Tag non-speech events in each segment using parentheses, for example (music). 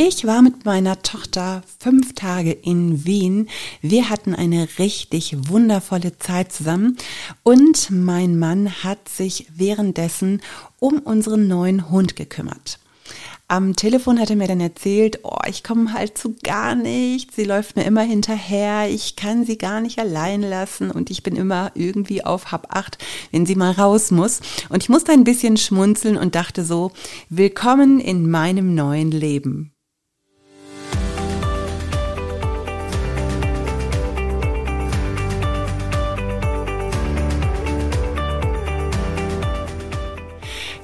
Ich war mit meiner Tochter fünf Tage in Wien. Wir hatten eine richtig wundervolle Zeit zusammen und mein Mann hat sich währenddessen um unseren neuen Hund gekümmert. Am Telefon hat er mir dann erzählt, oh, ich komme halt zu gar nichts. Sie läuft mir immer hinterher. Ich kann sie gar nicht allein lassen und ich bin immer irgendwie auf Hab acht, wenn sie mal raus muss. Und ich musste ein bisschen schmunzeln und dachte so, willkommen in meinem neuen Leben.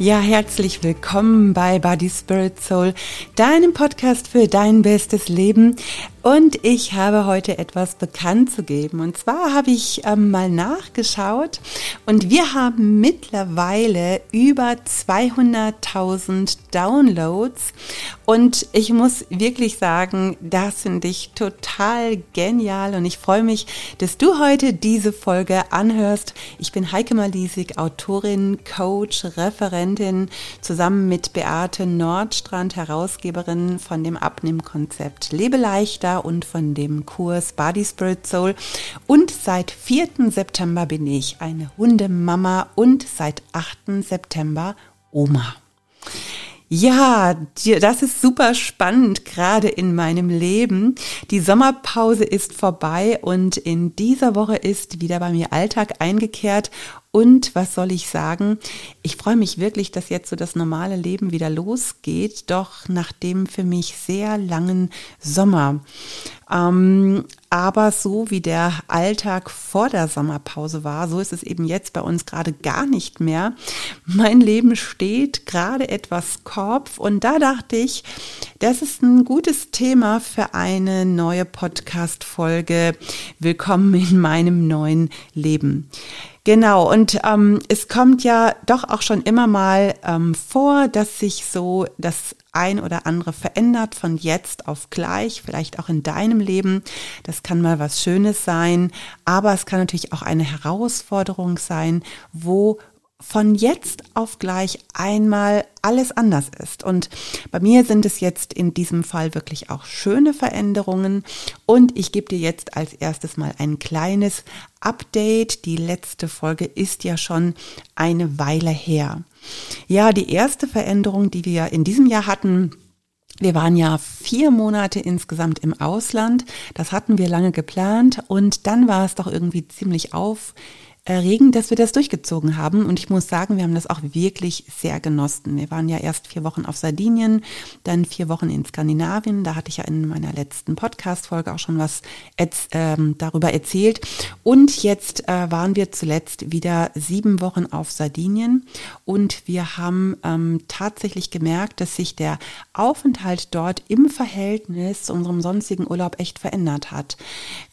Ja, herzlich willkommen bei Body Spirit Soul, deinem Podcast für dein bestes Leben. Und ich habe heute etwas bekannt zu geben. Und zwar habe ich ähm, mal nachgeschaut und wir haben mittlerweile über 200.000 Downloads. Und ich muss wirklich sagen, das finde ich total genial und ich freue mich, dass du heute diese Folge anhörst. Ich bin Heike Malisig, Autorin, Coach, Referentin, zusammen mit Beate Nordstrand, Herausgeberin von dem Abnehmkonzept Lebe leichter und von dem Kurs Body Spirit Soul. Und seit 4. September bin ich eine Hundemama und seit 8. September Oma. Ja, das ist super spannend, gerade in meinem Leben. Die Sommerpause ist vorbei und in dieser Woche ist wieder bei mir Alltag eingekehrt und was soll ich sagen? Ich freue mich wirklich, dass jetzt so das normale Leben wieder losgeht, doch nach dem für mich sehr langen Sommer. Ähm, aber so wie der Alltag vor der Sommerpause war, so ist es eben jetzt bei uns gerade gar nicht mehr. Mein Leben steht gerade etwas Kopf und da dachte ich, das ist ein gutes Thema für eine neue Podcast-Folge. Willkommen in meinem neuen Leben. Genau, und ähm, es kommt ja doch auch schon immer mal ähm, vor, dass sich so das ein oder andere verändert von jetzt auf gleich, vielleicht auch in deinem Leben. Das kann mal was Schönes sein, aber es kann natürlich auch eine Herausforderung sein, wo von jetzt auf gleich einmal alles anders ist. Und bei mir sind es jetzt in diesem Fall wirklich auch schöne Veränderungen. Und ich gebe dir jetzt als erstes mal ein kleines Update. Die letzte Folge ist ja schon eine Weile her. Ja, die erste Veränderung, die wir in diesem Jahr hatten, wir waren ja vier Monate insgesamt im Ausland. Das hatten wir lange geplant und dann war es doch irgendwie ziemlich auf erregend, dass wir das durchgezogen haben. Und ich muss sagen, wir haben das auch wirklich sehr genossen. Wir waren ja erst vier Wochen auf Sardinien, dann vier Wochen in Skandinavien. Da hatte ich ja in meiner letzten Podcast-Folge auch schon was ähm, darüber erzählt. Und jetzt äh, waren wir zuletzt wieder sieben Wochen auf Sardinien. Und wir haben ähm, tatsächlich gemerkt, dass sich der Aufenthalt dort im Verhältnis zu unserem sonstigen Urlaub echt verändert hat.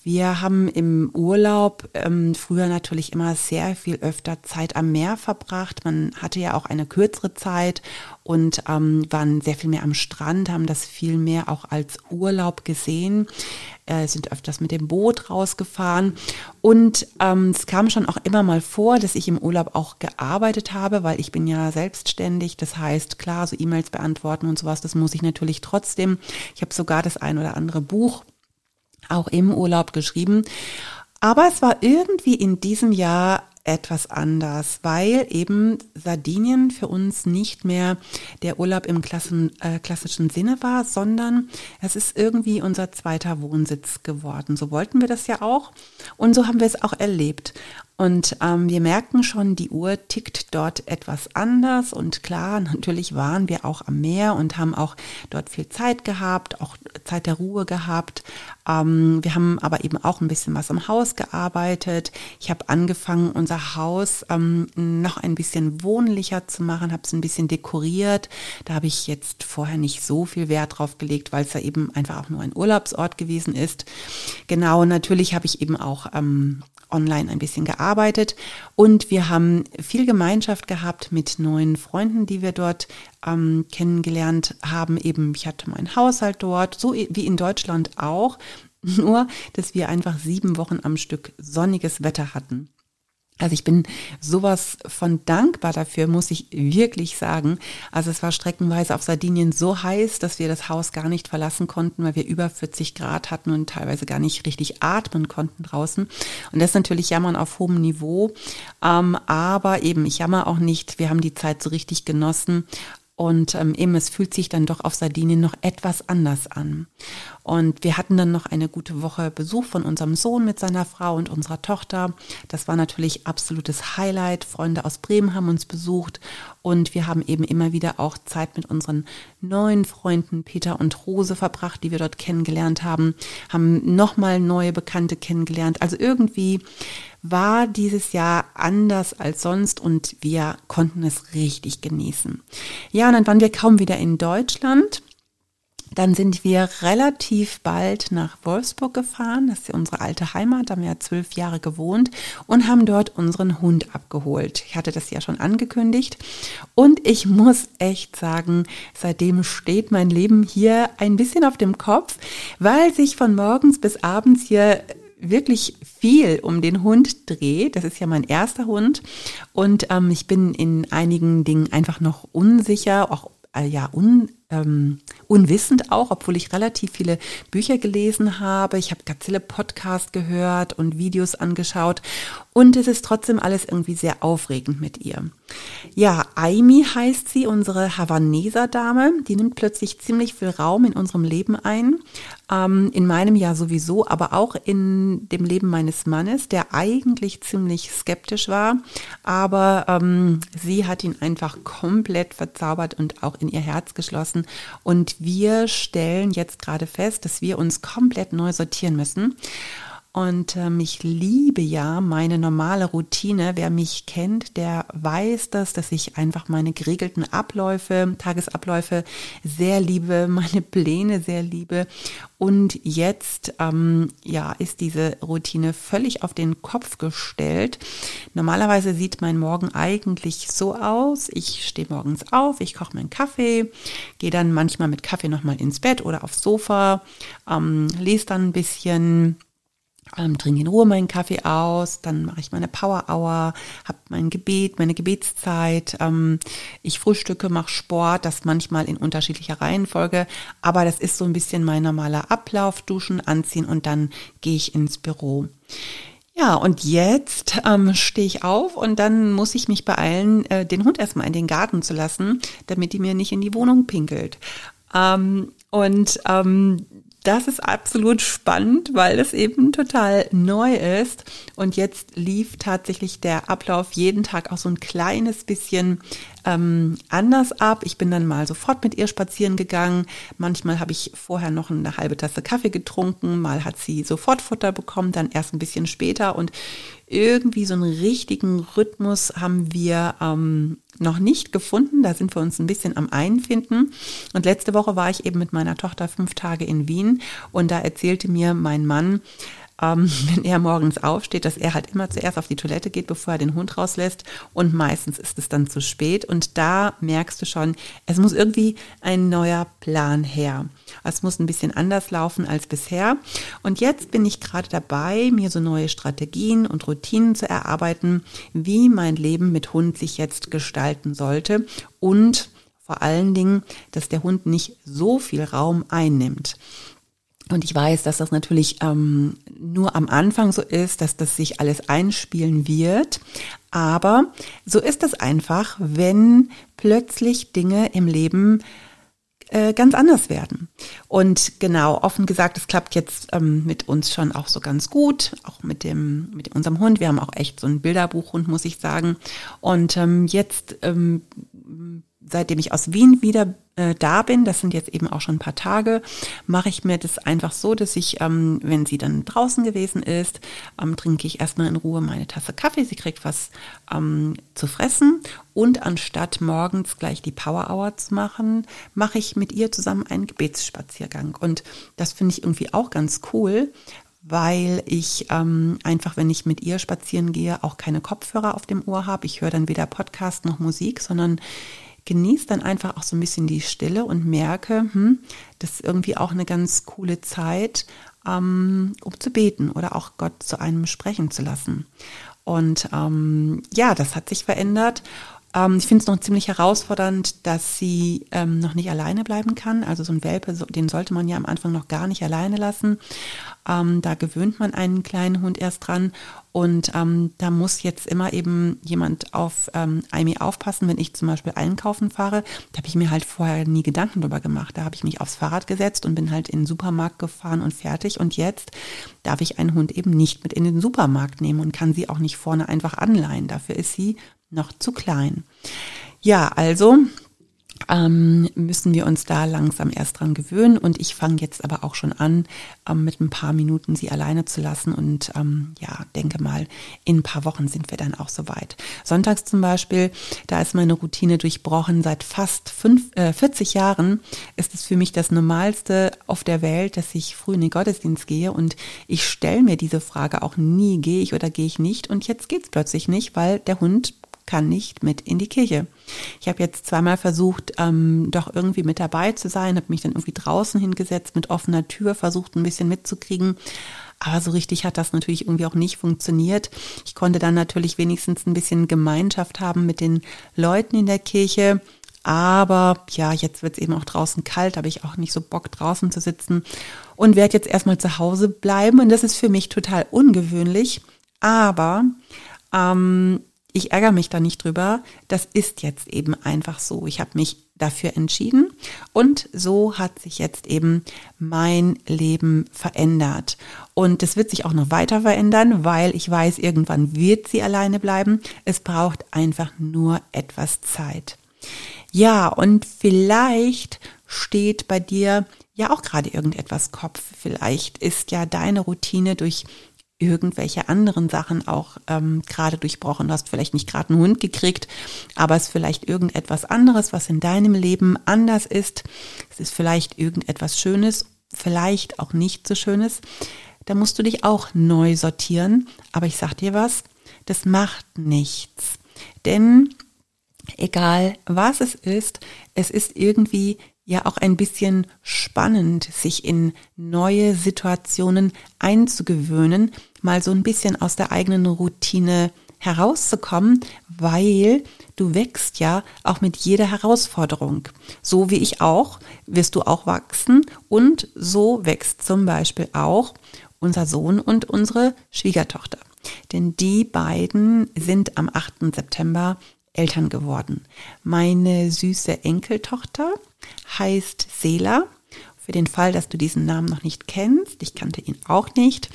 Wir haben im Urlaub ähm, früher natürlich immer sehr viel öfter Zeit am Meer verbracht. Man hatte ja auch eine kürzere Zeit und ähm, waren sehr viel mehr am Strand, haben das viel mehr auch als Urlaub gesehen, äh, sind öfters mit dem Boot rausgefahren. Und ähm, es kam schon auch immer mal vor, dass ich im Urlaub auch gearbeitet habe, weil ich bin ja selbstständig. Das heißt, klar, so E-Mails beantworten und sowas, das muss ich natürlich trotzdem. Ich habe sogar das ein oder andere Buch auch im Urlaub geschrieben. Aber es war irgendwie in diesem Jahr etwas anders, weil eben Sardinien für uns nicht mehr der Urlaub im Klassen, äh, klassischen Sinne war, sondern es ist irgendwie unser zweiter Wohnsitz geworden. So wollten wir das ja auch und so haben wir es auch erlebt. Und ähm, wir merken schon, die Uhr tickt dort etwas anders. Und klar, (laughs) natürlich waren wir auch am Meer und haben auch dort viel Zeit gehabt, auch Zeit der Ruhe gehabt. Ähm, wir haben aber eben auch ein bisschen was am Haus gearbeitet. Ich habe angefangen, unser Haus ähm, noch ein bisschen wohnlicher zu machen, habe es ein bisschen dekoriert. Da habe ich jetzt vorher nicht so viel Wert drauf gelegt, weil es ja eben einfach auch nur ein Urlaubsort gewesen ist. Genau, natürlich habe ich eben auch ähm, online ein bisschen gearbeitet und wir haben viel Gemeinschaft gehabt mit neuen Freunden, die wir dort ähm, kennengelernt haben. Eben, ich hatte meinen Haushalt dort, so wie in Deutschland auch, (laughs) nur dass wir einfach sieben Wochen am Stück sonniges Wetter hatten. Also ich bin sowas von dankbar dafür, muss ich wirklich sagen. Also es war streckenweise auf Sardinien so heiß, dass wir das Haus gar nicht verlassen konnten, weil wir über 40 Grad hatten und teilweise gar nicht richtig atmen konnten draußen. Und das ist natürlich Jammern auf hohem Niveau. Ähm, aber eben, ich jammer auch nicht. Wir haben die Zeit so richtig genossen. Und ähm, eben, es fühlt sich dann doch auf Sardinien noch etwas anders an. Und wir hatten dann noch eine gute Woche Besuch von unserem Sohn mit seiner Frau und unserer Tochter. Das war natürlich absolutes Highlight. Freunde aus Bremen haben uns besucht und wir haben eben immer wieder auch Zeit mit unseren neuen Freunden Peter und Rose verbracht, die wir dort kennengelernt haben, haben nochmal neue Bekannte kennengelernt. Also irgendwie war dieses Jahr anders als sonst und wir konnten es richtig genießen. Ja, und dann waren wir kaum wieder in Deutschland. Dann sind wir relativ bald nach Wolfsburg gefahren. Das ist ja unsere alte Heimat. Da haben wir ja zwölf Jahre gewohnt und haben dort unseren Hund abgeholt. Ich hatte das ja schon angekündigt. Und ich muss echt sagen, seitdem steht mein Leben hier ein bisschen auf dem Kopf, weil sich von morgens bis abends hier wirklich viel um den Hund dreht. Das ist ja mein erster Hund und ähm, ich bin in einigen Dingen einfach noch unsicher, auch äh, ja un, ähm, unwissend auch, obwohl ich relativ viele Bücher gelesen habe. Ich habe Gazelle Podcast gehört und Videos angeschaut und es ist trotzdem alles irgendwie sehr aufregend mit ihr. Ja, Aimi heißt sie, unsere Havaneser Dame. Die nimmt plötzlich ziemlich viel Raum in unserem Leben ein. Ähm, in meinem Jahr sowieso, aber auch in dem Leben meines Mannes, der eigentlich ziemlich skeptisch war. Aber ähm, sie hat ihn einfach komplett verzaubert und auch in ihr Herz geschlossen. Und wir stellen jetzt gerade fest, dass wir uns komplett neu sortieren müssen. Und ähm, ich liebe ja meine normale Routine. Wer mich kennt, der weiß das, dass ich einfach meine geregelten Abläufe, Tagesabläufe sehr liebe, (laughs) meine Pläne sehr liebe. Und jetzt ähm, ja ist diese Routine völlig auf den Kopf gestellt. Normalerweise sieht mein Morgen eigentlich so aus: Ich stehe morgens auf, ich koche meinen Kaffee, gehe dann manchmal mit Kaffee nochmal ins Bett oder aufs Sofa, ähm, lese dann ein bisschen ähm, trinke in Ruhe meinen Kaffee aus, dann mache ich meine Power Hour, habe mein Gebet, meine Gebetszeit, ähm, ich frühstücke, mache Sport, das manchmal in unterschiedlicher Reihenfolge, aber das ist so ein bisschen mein normaler Ablauf, duschen, anziehen und dann gehe ich ins Büro. Ja, und jetzt ähm, stehe ich auf und dann muss ich mich beeilen, äh, den Hund erstmal in den Garten zu lassen, damit die mir nicht in die Wohnung pinkelt. Ähm, und ähm, das ist absolut spannend, weil es eben total neu ist. Und jetzt lief tatsächlich der Ablauf jeden Tag auch so ein kleines bisschen ähm, anders ab. Ich bin dann mal sofort mit ihr spazieren gegangen. Manchmal habe ich vorher noch eine halbe Tasse Kaffee getrunken. Mal hat sie sofort Futter bekommen, dann erst ein bisschen später. Und irgendwie so einen richtigen Rhythmus haben wir ähm, noch nicht gefunden. Da sind wir uns ein bisschen am Einfinden. Und letzte Woche war ich eben mit meiner Tochter fünf Tage in Wien und da erzählte mir mein Mann, ähm, (laughs) wenn er morgens aufsteht, dass er halt immer zuerst auf die Toilette geht, bevor er den Hund rauslässt. Und meistens ist es dann zu spät. Und da merkst du schon, es muss irgendwie ein neuer Plan her. Es muss ein bisschen anders laufen als bisher. Und jetzt bin ich gerade dabei, mir so neue Strategien und Routinen zu erarbeiten, wie mein Leben mit Hund sich jetzt gestalten sollte. Und vor allen Dingen, dass der Hund nicht so viel Raum einnimmt. Und ich weiß, dass das natürlich ähm, nur am Anfang so ist, dass das sich alles einspielen wird. Aber so ist es einfach, wenn plötzlich Dinge im Leben äh, ganz anders werden. Und genau, offen gesagt, es klappt jetzt ähm, mit uns schon auch so ganz gut, auch mit dem, mit unserem Hund. Wir haben auch echt so ein Bilderbuchhund, muss ich sagen. Und ähm, jetzt ähm, seitdem ich aus Wien wieder äh, da bin, das sind jetzt eben auch schon ein paar Tage, mache ich mir das einfach so, dass ich, ähm, wenn sie dann draußen gewesen ist, ähm, trinke ich erstmal in Ruhe meine Tasse Kaffee. Sie kriegt was ähm, zu fressen und anstatt morgens gleich die Power Hour zu machen, mache ich mit ihr zusammen einen Gebetsspaziergang. Und das finde ich irgendwie auch ganz cool, weil ich ähm, einfach, wenn ich mit ihr spazieren gehe, auch keine Kopfhörer auf dem Ohr habe. Ich höre dann weder Podcast noch Musik, sondern genieße dann einfach auch so ein bisschen die Stille und merke, hm, das ist irgendwie auch eine ganz coole Zeit, ähm, um zu beten oder auch Gott zu einem sprechen zu lassen. Und ähm, ja, das hat sich verändert. Ähm, ich finde es noch ziemlich herausfordernd, dass sie ähm, noch nicht alleine bleiben kann. Also so ein Welpe, so, den sollte man ja am Anfang noch gar nicht alleine lassen. Ähm, da gewöhnt man einen kleinen Hund erst dran. Und ähm, da muss jetzt immer eben jemand auf ähm, aufpassen, wenn ich zum Beispiel einkaufen fahre. Da habe ich mir halt vorher nie Gedanken drüber gemacht. Da habe ich mich aufs Fahrrad gesetzt und bin halt in den Supermarkt gefahren und fertig. Und jetzt darf ich einen Hund eben nicht mit in den Supermarkt nehmen und kann sie auch nicht vorne einfach anleihen. Dafür ist sie noch zu klein. Ja, also ähm, müssen wir uns da langsam erst dran gewöhnen. Und ich fange jetzt aber auch schon an, ähm, mit ein paar Minuten sie alleine zu lassen. Und ähm, ja, denke mal, in ein paar Wochen sind wir dann auch soweit. Sonntags zum Beispiel, da ist meine Routine durchbrochen. Seit fast fünf, äh, 40 Jahren ist es für mich das Normalste auf der Welt, dass ich früh in den Gottesdienst gehe. Und ich stelle mir diese Frage auch nie, gehe ich oder gehe ich nicht. Und jetzt geht es plötzlich nicht, weil der Hund kann nicht mit in die Kirche. Ich habe jetzt zweimal versucht, ähm, doch irgendwie mit dabei zu sein, habe mich dann irgendwie draußen hingesetzt mit offener Tür, versucht ein bisschen mitzukriegen. Aber so richtig hat das natürlich irgendwie auch nicht funktioniert. Ich konnte dann natürlich wenigstens ein bisschen Gemeinschaft haben mit den Leuten in der Kirche. Aber ja, jetzt wird es eben auch draußen kalt, habe ich auch nicht so Bock draußen zu sitzen und werde jetzt erstmal zu Hause bleiben. Und das ist für mich total ungewöhnlich. Aber ähm, ich ärgere mich da nicht drüber. Das ist jetzt eben einfach so. Ich habe mich dafür entschieden und so hat sich jetzt eben mein Leben verändert. Und es wird sich auch noch weiter verändern, weil ich weiß, irgendwann wird sie alleine bleiben. Es braucht einfach nur etwas Zeit. Ja, und vielleicht steht bei dir ja auch gerade irgendetwas Kopf. Vielleicht ist ja deine Routine durch irgendwelche anderen Sachen auch ähm, gerade durchbrochen. Du hast vielleicht nicht gerade einen Hund gekriegt, aber es ist vielleicht irgendetwas anderes, was in deinem Leben anders ist. Es ist vielleicht irgendetwas Schönes, vielleicht auch nicht so Schönes. Da musst du dich auch neu sortieren. Aber ich sag dir was, das macht nichts. Denn egal was es ist, es ist irgendwie ja auch ein bisschen spannend, sich in neue Situationen einzugewöhnen, mal so ein bisschen aus der eigenen Routine herauszukommen, weil du wächst ja auch mit jeder Herausforderung. So wie ich auch, wirst du auch wachsen und so wächst zum Beispiel auch unser Sohn und unsere Schwiegertochter. Denn die beiden sind am 8. September Eltern geworden. Meine süße Enkeltochter heißt Sela. Für den Fall, dass du diesen Namen noch nicht kennst, ich kannte ihn auch nicht.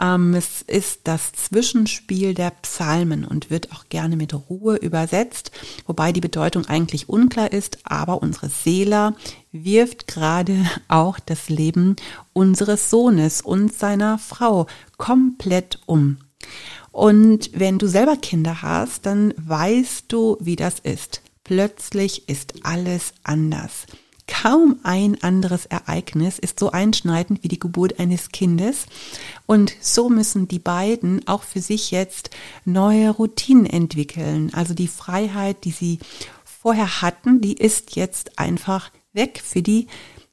Ähm, es ist das Zwischenspiel der Psalmen und wird auch gerne mit Ruhe übersetzt, wobei die Bedeutung eigentlich unklar ist, aber unsere Seele wirft gerade (laughs) auch das Leben unseres Sohnes und seiner Frau komplett um. Und wenn du selber Kinder hast, dann weißt du, wie das ist. Plötzlich ist alles anders. Kaum ein anderes Ereignis ist so einschneidend wie die Geburt eines Kindes. Und so müssen die beiden auch für sich jetzt neue Routinen entwickeln. Also die Freiheit, die sie vorher hatten, die ist jetzt einfach weg für die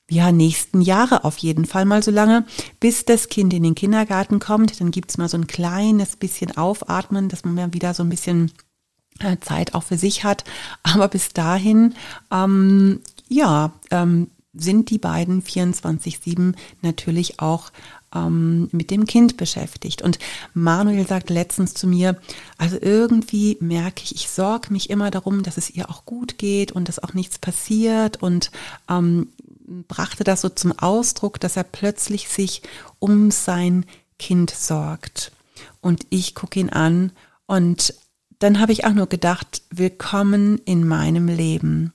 ja, nächsten Jahre auf jeden Fall mal so lange, bis das Kind in den Kindergarten kommt. Dann gibt's mal so ein kleines bisschen Aufatmen, dass man mal wieder so ein bisschen äh, Zeit auch für sich hat. Aber bis dahin, ähm, ja, ähm, sind die beiden 24-7 natürlich auch ähm, mit dem Kind beschäftigt. Und Manuel sagt letztens zu mir, also irgendwie merke ich, ich sorge mich immer darum, dass es ihr auch gut geht und dass auch nichts passiert und ähm, brachte das so zum Ausdruck, dass er plötzlich sich um sein Kind sorgt. Und ich gucke ihn an und dann habe ich auch nur gedacht, willkommen in meinem Leben.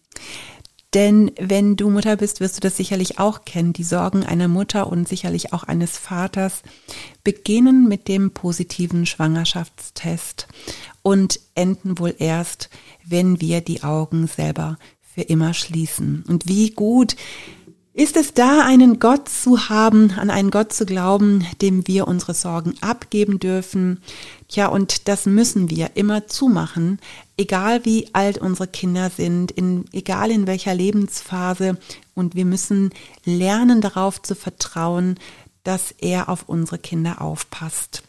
Denn wenn du Mutter bist, wirst du das sicherlich auch kennen. Die Sorgen einer Mutter und sicherlich auch eines Vaters beginnen mit dem positiven Schwangerschaftstest und enden wohl erst, wenn wir die Augen selber für immer schließen. Und wie gut ist es da, einen Gott zu haben, an einen Gott zu glauben, dem wir unsere Sorgen abgeben dürfen? Tja, und das müssen wir immer zumachen, egal wie alt unsere Kinder sind, in, egal in welcher Lebensphase. Und wir müssen lernen darauf zu vertrauen, dass er auf unsere Kinder aufpasst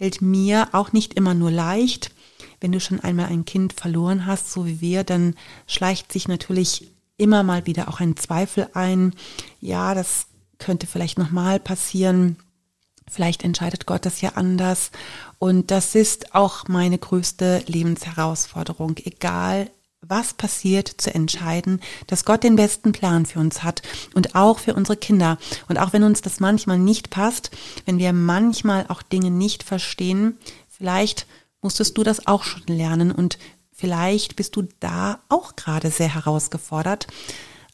fällt mir auch nicht immer nur leicht. Wenn du schon einmal ein Kind verloren hast, so wie wir, dann schleicht sich natürlich immer mal wieder auch ein Zweifel ein. Ja, das könnte vielleicht nochmal passieren. Vielleicht entscheidet Gott das ja anders. Und das ist auch meine größte Lebensherausforderung, egal was passiert, zu entscheiden, dass Gott den besten Plan für uns hat und auch für unsere Kinder. Und auch wenn uns das manchmal nicht passt, wenn wir manchmal auch Dinge nicht verstehen, vielleicht musstest du das auch schon lernen und vielleicht bist du da auch gerade sehr herausgefordert.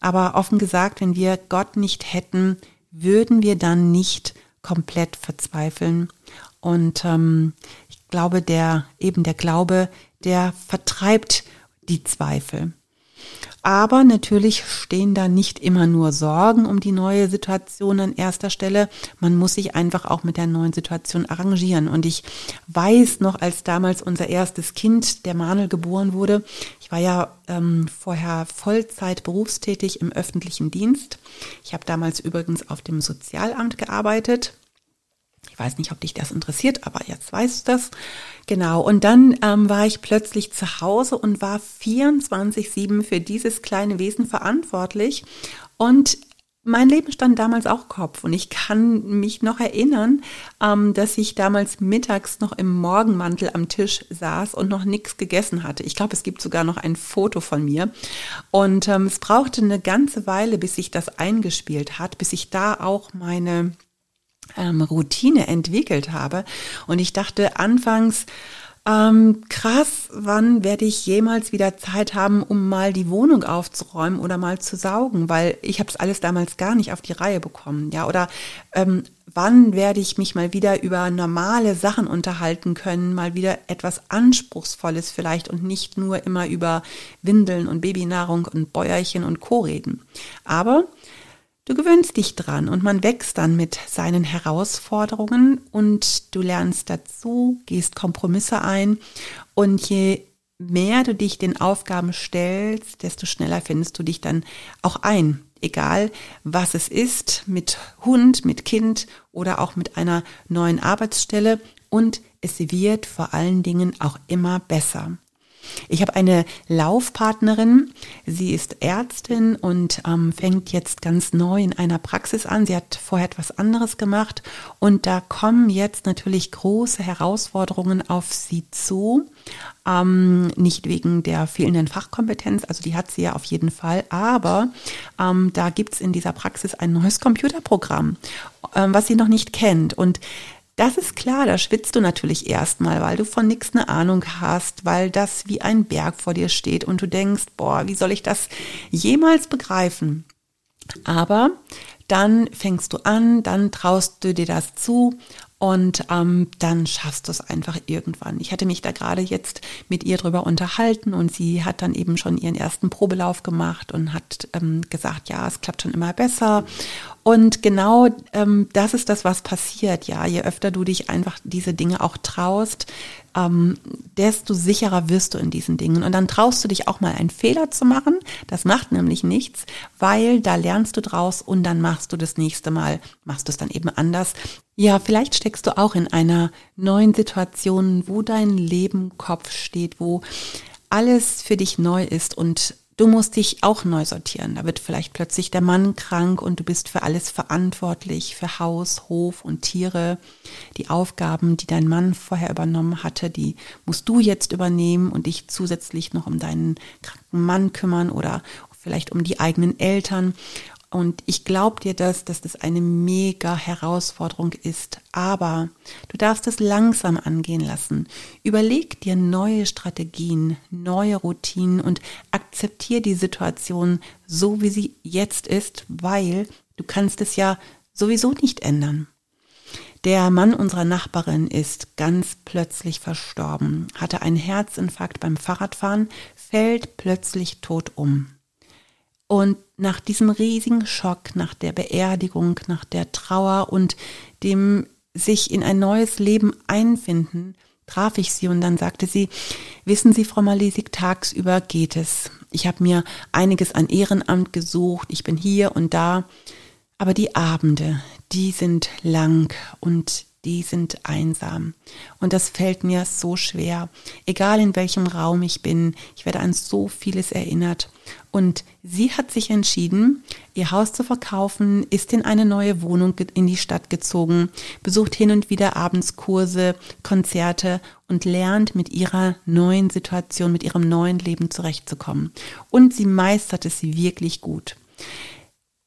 Aber offen gesagt, wenn wir Gott nicht hätten, würden wir dann nicht komplett verzweifeln. Und ähm, ich glaube, der eben der Glaube, der vertreibt die Zweifel. Aber natürlich stehen da nicht immer nur Sorgen um die neue Situation an erster Stelle. Man muss sich einfach auch mit der neuen Situation arrangieren. Und ich weiß noch, als damals unser erstes Kind, der Manuel, geboren wurde, ich war ja ähm, vorher Vollzeit berufstätig im öffentlichen Dienst. Ich habe damals übrigens auf dem Sozialamt gearbeitet ich weiß nicht, ob dich das interessiert, aber jetzt weißt du das. Genau. Und dann ähm, war ich plötzlich zu Hause und war 24-7 für dieses kleine Wesen verantwortlich. Und mein Leben stand damals auch Kopf und ich kann mich noch erinnern, ähm, dass ich damals mittags noch im Morgenmantel am Tisch saß und noch nichts gegessen hatte. Ich glaube, es gibt sogar noch ein Foto von mir. Und ähm, es brauchte eine ganze Weile, bis sich das eingespielt hat, bis ich da auch meine ähm, Routine entwickelt habe. Und ich dachte anfangs, ähm, krass, wann werde ich jemals wieder Zeit haben, um mal die Wohnung aufzuräumen oder mal zu saugen, weil ich habe es alles damals gar nicht auf die Reihe bekommen, ja, oder ähm, wann werde ich mich mal wieder über normale Sachen unterhalten können, mal wieder etwas Anspruchsvolles vielleicht und nicht nur immer über Windeln und Babynahrung und Bäuerchen und Co. reden. Aber Du gewöhnst dich dran und man wächst dann mit seinen Herausforderungen und du lernst dazu, gehst Kompromisse ein und je mehr du dich den Aufgaben stellst, desto schneller findest du dich dann auch ein. Egal, was es ist, mit Hund, mit Kind oder auch mit einer neuen Arbeitsstelle. Und es wird vor allen Dingen auch immer besser. Ich habe eine Laufpartnerin, sie ist Ärztin und ähm, fängt jetzt ganz neu in einer Praxis an. Sie hat vorher etwas anderes gemacht und da kommen jetzt natürlich große Herausforderungen auf sie zu. Ähm, nicht wegen der fehlenden Fachkompetenz, also die hat sie ja auf jeden Fall, aber ähm, da gibt's in dieser Praxis ein neues Computerprogramm, ähm, was sie noch nicht kennt. Und das ist klar, da schwitzt du natürlich erstmal, weil du von nichts eine Ahnung hast, weil das wie ein Berg vor dir steht und du denkst, boah, wie soll ich das jemals begreifen? Aber dann fängst du an, dann traust du dir das zu und ähm, dann schaffst du es einfach irgendwann. Ich hatte mich da gerade jetzt mit ihr drüber unterhalten und sie hat dann eben schon ihren ersten Probelauf gemacht und hat ähm, gesagt, ja, es klappt schon immer besser. Und genau ähm, das ist das, was passiert. Ja, je öfter du dich einfach diese Dinge auch traust, ähm, desto sicherer wirst du in diesen Dingen. Und dann traust du dich auch mal einen Fehler zu machen. Das macht nämlich nichts, weil da lernst du draus und dann machst du das nächste Mal, machst du es dann eben anders. Ja, vielleicht steckst du auch in einer neuen Situation, wo dein Leben Kopf steht, wo alles für dich neu ist und Du musst dich auch neu sortieren. Da wird vielleicht plötzlich der Mann krank und du bist für alles verantwortlich, für Haus, Hof und Tiere. Die Aufgaben, die dein Mann vorher übernommen hatte, die musst du jetzt übernehmen und dich zusätzlich noch um deinen kranken Mann kümmern oder vielleicht um die eigenen Eltern. Und ich glaube dir das, dass das eine mega Herausforderung ist. Aber du darfst es langsam angehen lassen. Überleg dir neue Strategien, neue Routinen und akzeptiere die Situation so, wie sie jetzt ist, weil du kannst es ja sowieso nicht ändern. Der Mann unserer Nachbarin ist ganz plötzlich verstorben, hatte einen Herzinfarkt beim Fahrradfahren, fällt plötzlich tot um. Und nach diesem riesigen Schock, nach der Beerdigung, nach der Trauer und dem sich in ein neues Leben einfinden, traf ich sie und dann sagte sie, wissen Sie, Frau Malisik, tagsüber geht es. Ich habe mir einiges an Ehrenamt gesucht, ich bin hier und da, aber die Abende, die sind lang und die sind einsam. Und das fällt mir so schwer. Egal in welchem Raum ich bin, ich werde an so vieles erinnert. Und sie hat sich entschieden, ihr Haus zu verkaufen, ist in eine neue Wohnung in die Stadt gezogen, besucht hin und wieder abends Kurse, Konzerte und lernt mit ihrer neuen Situation, mit ihrem neuen Leben zurechtzukommen. Und sie meistert es wirklich gut.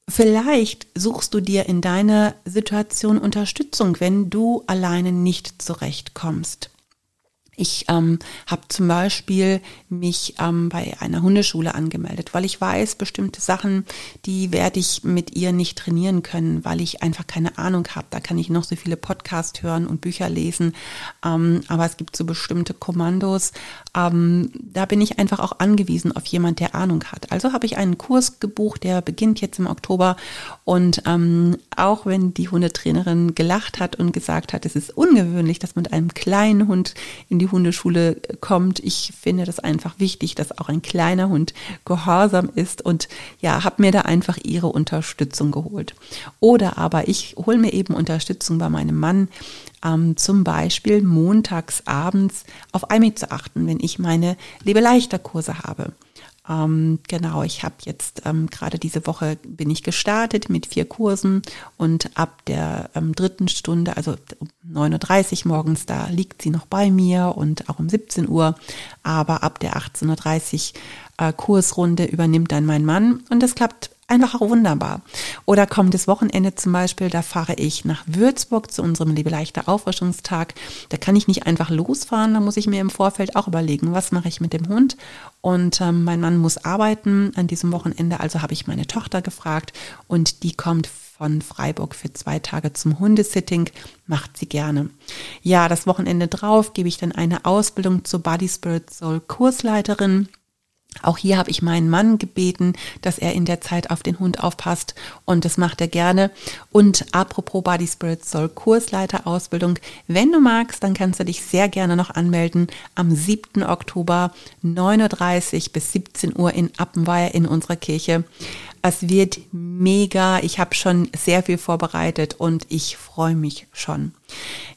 Vielleicht suchst du dir in deiner Situation Unterstützung, wenn du alleine nicht zurechtkommst. Ich ähm, habe zum Beispiel mich ähm, bei einer Hundeschule angemeldet, weil ich weiß, bestimmte Sachen, die werde ich mit ihr nicht trainieren können, weil ich einfach keine Ahnung habe. Da kann ich noch so viele Podcasts hören und Bücher lesen, ähm, aber es gibt so bestimmte Kommandos, ähm, da bin ich einfach auch angewiesen auf jemand, der Ahnung hat. Also habe ich einen Kurs gebucht, der beginnt jetzt im Oktober und ähm, auch wenn die Hundetrainerin gelacht hat und gesagt hat, es ist ungewöhnlich, dass man mit einem kleinen Hund in die Hundeschule kommt. Ich finde das einfach wichtig, dass auch ein kleiner Hund gehorsam ist und ja, habe mir da einfach ihre Unterstützung geholt. Oder aber ich hole mir eben Unterstützung bei meinem Mann, ähm, zum Beispiel montags abends auf mich zu achten, wenn ich meine Lebeleichter-Kurse habe. Ähm, genau, ich habe jetzt ähm, gerade diese Woche bin ich gestartet mit vier Kursen und ab der ähm, dritten Stunde, also um 9.30 Uhr morgens, da liegt sie noch bei mir und auch um 17 Uhr, aber ab der 18.30 Uhr äh, Kursrunde übernimmt dann mein Mann und das klappt einfach auch wunderbar. Oder kommendes Wochenende zum Beispiel, da fahre ich nach Würzburg zu unserem Lebeleichter Auffrischungstag. Da kann ich nicht einfach losfahren, da muss ich mir im Vorfeld auch überlegen, was mache ich mit dem Hund. Und ähm, mein Mann muss arbeiten an diesem Wochenende, also habe ich meine Tochter gefragt und die kommt von Freiburg für zwei Tage zum Hundesitting, macht sie gerne. Ja, das Wochenende drauf gebe ich dann eine Ausbildung zur Body Spirit Soul Kursleiterin. Auch hier habe ich meinen Mann gebeten, dass er in der Zeit auf den Hund aufpasst und das macht er gerne. Und apropos Body Spirit Soul Kursleiterausbildung, wenn du magst, dann kannst du dich sehr gerne noch anmelden am 7. Oktober 9.30 Uhr bis 17 Uhr in Appenweier in unserer Kirche. Es wird mega. Ich habe schon sehr viel vorbereitet und ich freue mich schon.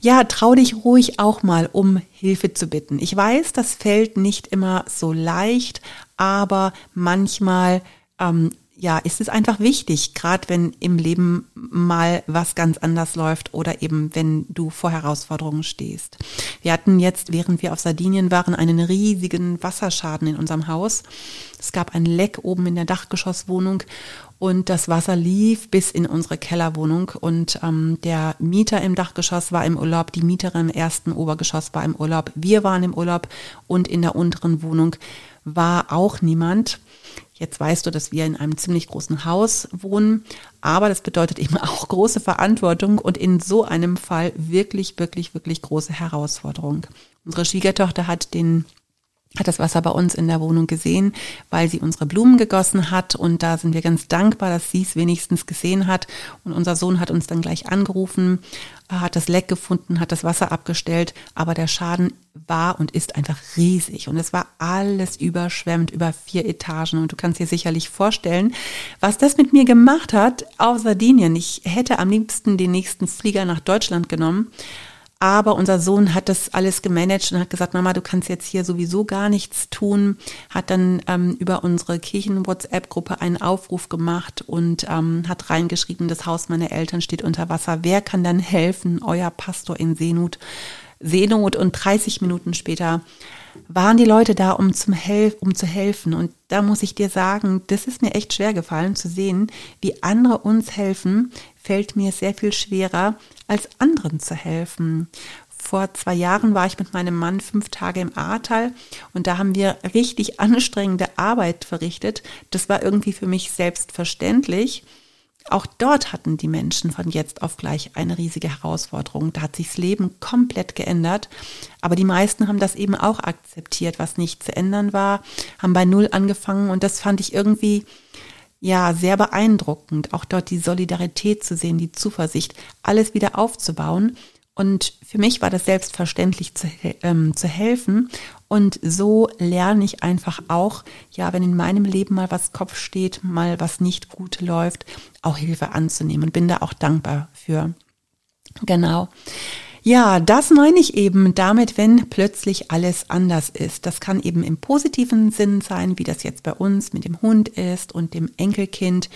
Ja, trau dich ruhig auch mal, um Hilfe zu bitten. Ich weiß, das fällt nicht immer so leicht, aber manchmal ähm, ja, ist es einfach wichtig, gerade wenn im Leben mal was ganz anders läuft oder eben wenn du vor Herausforderungen stehst. Wir hatten jetzt, während wir auf Sardinien waren, einen riesigen Wasserschaden in unserem Haus. Es gab ein Leck oben in der Dachgeschosswohnung und das Wasser lief bis in unsere Kellerwohnung und ähm, der Mieter im Dachgeschoss war im Urlaub, die Mieterin im ersten Obergeschoss war im Urlaub, wir waren im Urlaub und in der unteren Wohnung war auch niemand. Jetzt weißt du, dass wir in einem ziemlich großen Haus wohnen, aber das bedeutet eben auch große Verantwortung und in so einem Fall wirklich, wirklich, wirklich große Herausforderung. Unsere Schwiegertochter hat den hat das Wasser bei uns in der Wohnung gesehen, weil sie unsere Blumen gegossen hat. Und da sind wir ganz dankbar, dass sie es wenigstens gesehen hat. Und unser Sohn hat uns dann gleich angerufen, hat das Leck gefunden, hat das Wasser abgestellt, aber der Schaden war und ist einfach riesig. Und es war alles überschwemmt über vier Etagen. Und du kannst dir sicherlich vorstellen, was das mit mir gemacht hat auf Sardinien. Ich hätte am liebsten den nächsten Flieger nach Deutschland genommen, aber unser Sohn hat das alles gemanagt und hat gesagt, Mama, du kannst jetzt hier sowieso gar nichts tun. Hat dann ähm, über unsere Kirchen-WhatsApp-Gruppe einen Aufruf gemacht und ähm, hat reingeschrieben, das Haus meiner Eltern steht unter Wasser. Wer kann dann helfen? Euer Pastor in Seenot. Seenot und 30 Minuten später waren die Leute da, um, zum Hel um zu helfen. Und da muss ich dir sagen, das ist mir echt schwer gefallen zu sehen, wie andere uns helfen, fällt mir sehr viel schwerer, als anderen zu helfen. Vor zwei Jahren war ich mit meinem Mann fünf Tage im Ahrtal und da haben wir richtig anstrengende Arbeit verrichtet. Das war irgendwie für mich selbstverständlich. Auch dort hatten die Menschen von jetzt auf gleich eine riesige Herausforderung. Da hat sich das Leben komplett geändert. Aber die meisten haben das eben auch akzeptiert, was nicht zu ändern war, haben bei Null angefangen und das fand ich irgendwie ja sehr beeindruckend. Auch dort die Solidarität zu sehen, die Zuversicht, alles wieder aufzubauen. Und für mich war das selbstverständlich zu, ähm, zu helfen. Und so lerne ich einfach auch, ja, wenn in meinem Leben mal was Kopf steht, mal was nicht gut läuft, auch Hilfe anzunehmen und bin da auch dankbar für. Genau. Ja, das meine ich eben damit, wenn plötzlich alles anders ist. Das kann eben im positiven Sinn sein, wie das jetzt bei uns mit dem Hund ist und dem Enkelkind.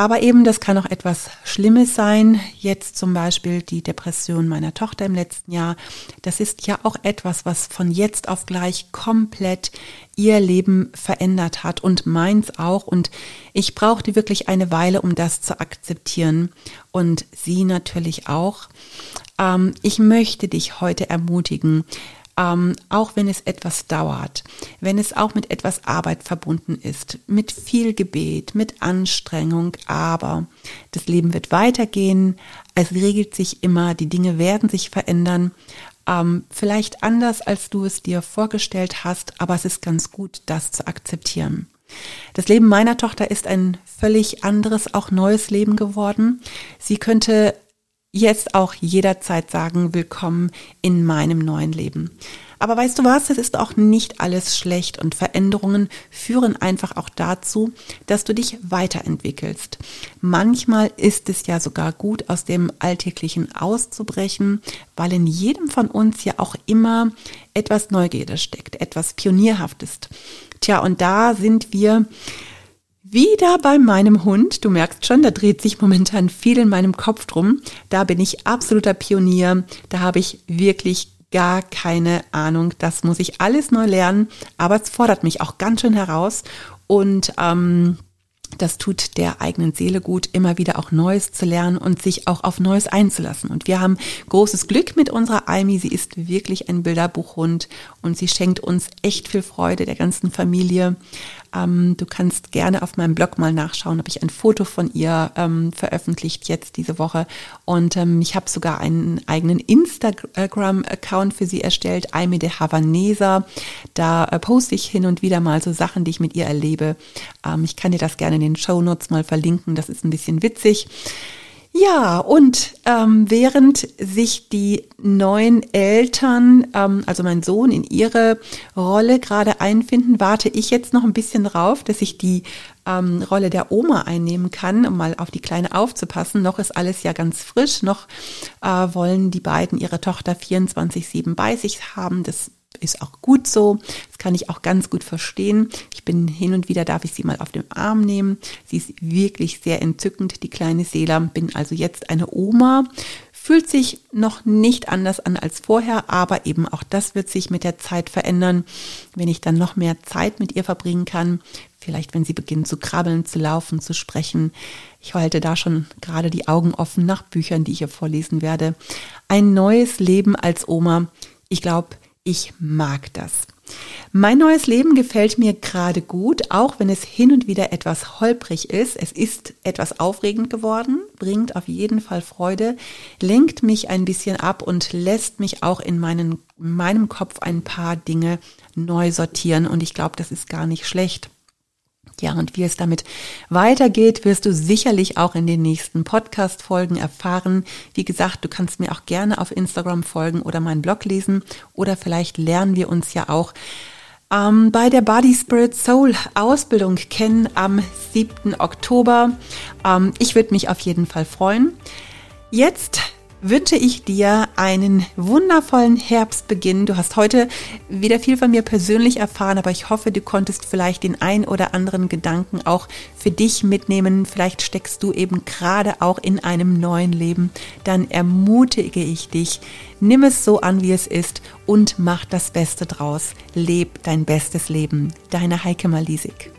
Aber eben, das kann auch etwas Schlimmes sein. Jetzt zum Beispiel die Depression meiner Tochter im letzten Jahr. Das ist ja auch etwas, was von jetzt auf gleich komplett ihr Leben verändert hat und meins auch. Und ich brauchte wirklich eine Weile, um das zu akzeptieren. Und sie natürlich auch. Ähm, ich möchte dich heute ermutigen, ähm, auch wenn es etwas dauert, wenn es auch mit etwas Arbeit verbunden ist, mit viel Gebet, mit Anstrengung, aber das Leben wird weitergehen, es regelt sich immer, die Dinge werden sich verändern, ähm, vielleicht anders, als du es dir vorgestellt hast, aber es ist ganz gut, das zu akzeptieren. Das Leben meiner Tochter ist ein völlig anderes, auch neues Leben geworden. Sie könnte jetzt auch jederzeit sagen, willkommen in meinem neuen Leben. Aber weißt du was, es ist auch nicht alles schlecht und Veränderungen führen einfach auch dazu, dass du dich weiterentwickelst. Manchmal ist es ja sogar gut, aus dem Alltäglichen auszubrechen, weil in jedem von uns ja auch immer etwas Neugierde steckt, etwas Pionierhaftes. Tja, und da sind wir wieder bei meinem Hund. Du merkst schon, da dreht sich momentan viel in meinem Kopf drum. Da bin ich absoluter Pionier. Da habe ich wirklich gar keine Ahnung. Das muss ich alles neu lernen. Aber es fordert mich auch ganz schön heraus. Und ähm, das tut der eigenen Seele gut, immer wieder auch Neues zu lernen und sich auch auf Neues einzulassen. Und wir haben großes Glück mit unserer Almi. Sie ist wirklich ein Bilderbuchhund und sie schenkt uns echt viel Freude der ganzen Familie. Ähm, du kannst gerne auf meinem Blog mal nachschauen, habe ich ein Foto von ihr ähm, veröffentlicht jetzt diese Woche. Und ähm, ich habe sogar einen eigenen Instagram-Account für sie erstellt, Aime de Havanesa. Da äh, poste ich hin und wieder mal so Sachen, die ich mit ihr erlebe. Ähm, ich kann dir das gerne in den Show Notes mal verlinken. Das ist ein bisschen witzig. Ja, und ähm, während sich die neuen Eltern, ähm, also mein Sohn, in ihre Rolle gerade einfinden, warte ich jetzt noch ein bisschen drauf, dass ich die ähm, Rolle der Oma einnehmen kann, um mal auf die Kleine aufzupassen. Noch ist alles ja ganz frisch, noch äh, wollen die beiden ihre Tochter 24-7 bei sich haben. Das ist auch gut so. Das kann ich auch ganz gut verstehen. Ich bin hin und wieder, darf ich sie mal auf den Arm nehmen. Sie ist wirklich sehr entzückend, die kleine Seele. Bin also jetzt eine Oma. Fühlt sich noch nicht anders an als vorher, aber eben auch das wird sich mit der Zeit verändern, wenn ich dann noch mehr Zeit mit ihr verbringen kann. Vielleicht, wenn sie beginnt zu krabbeln, zu laufen, zu sprechen. Ich halte da schon gerade die Augen offen nach Büchern, die ich ihr vorlesen werde. Ein neues Leben als Oma. Ich glaube, ich mag das. Mein neues Leben gefällt mir gerade gut, auch wenn es hin und wieder etwas holprig ist. Es ist etwas aufregend geworden, bringt auf jeden Fall Freude, lenkt mich ein bisschen ab und lässt mich auch in meinen, meinem Kopf ein paar Dinge neu sortieren. Und ich glaube, das ist gar nicht schlecht. Ja, und wie es damit weitergeht, wirst du sicherlich auch in den nächsten Podcast-Folgen erfahren. Wie gesagt, du kannst mir auch gerne auf Instagram folgen oder meinen Blog lesen oder vielleicht lernen wir uns ja auch ähm, bei der Body Spirit Soul Ausbildung kennen am 7. Oktober. Ähm, ich würde mich auf jeden Fall freuen. Jetzt wünsche ich dir einen wundervollen Herbstbeginn. Du hast heute wieder viel von mir persönlich erfahren, aber ich hoffe, du konntest vielleicht den ein oder anderen Gedanken auch für dich mitnehmen. Vielleicht steckst du eben gerade auch in einem neuen Leben. Dann ermutige ich dich, nimm es so an, wie es ist und mach das Beste draus. Leb dein bestes Leben. Deine Heike Malisik.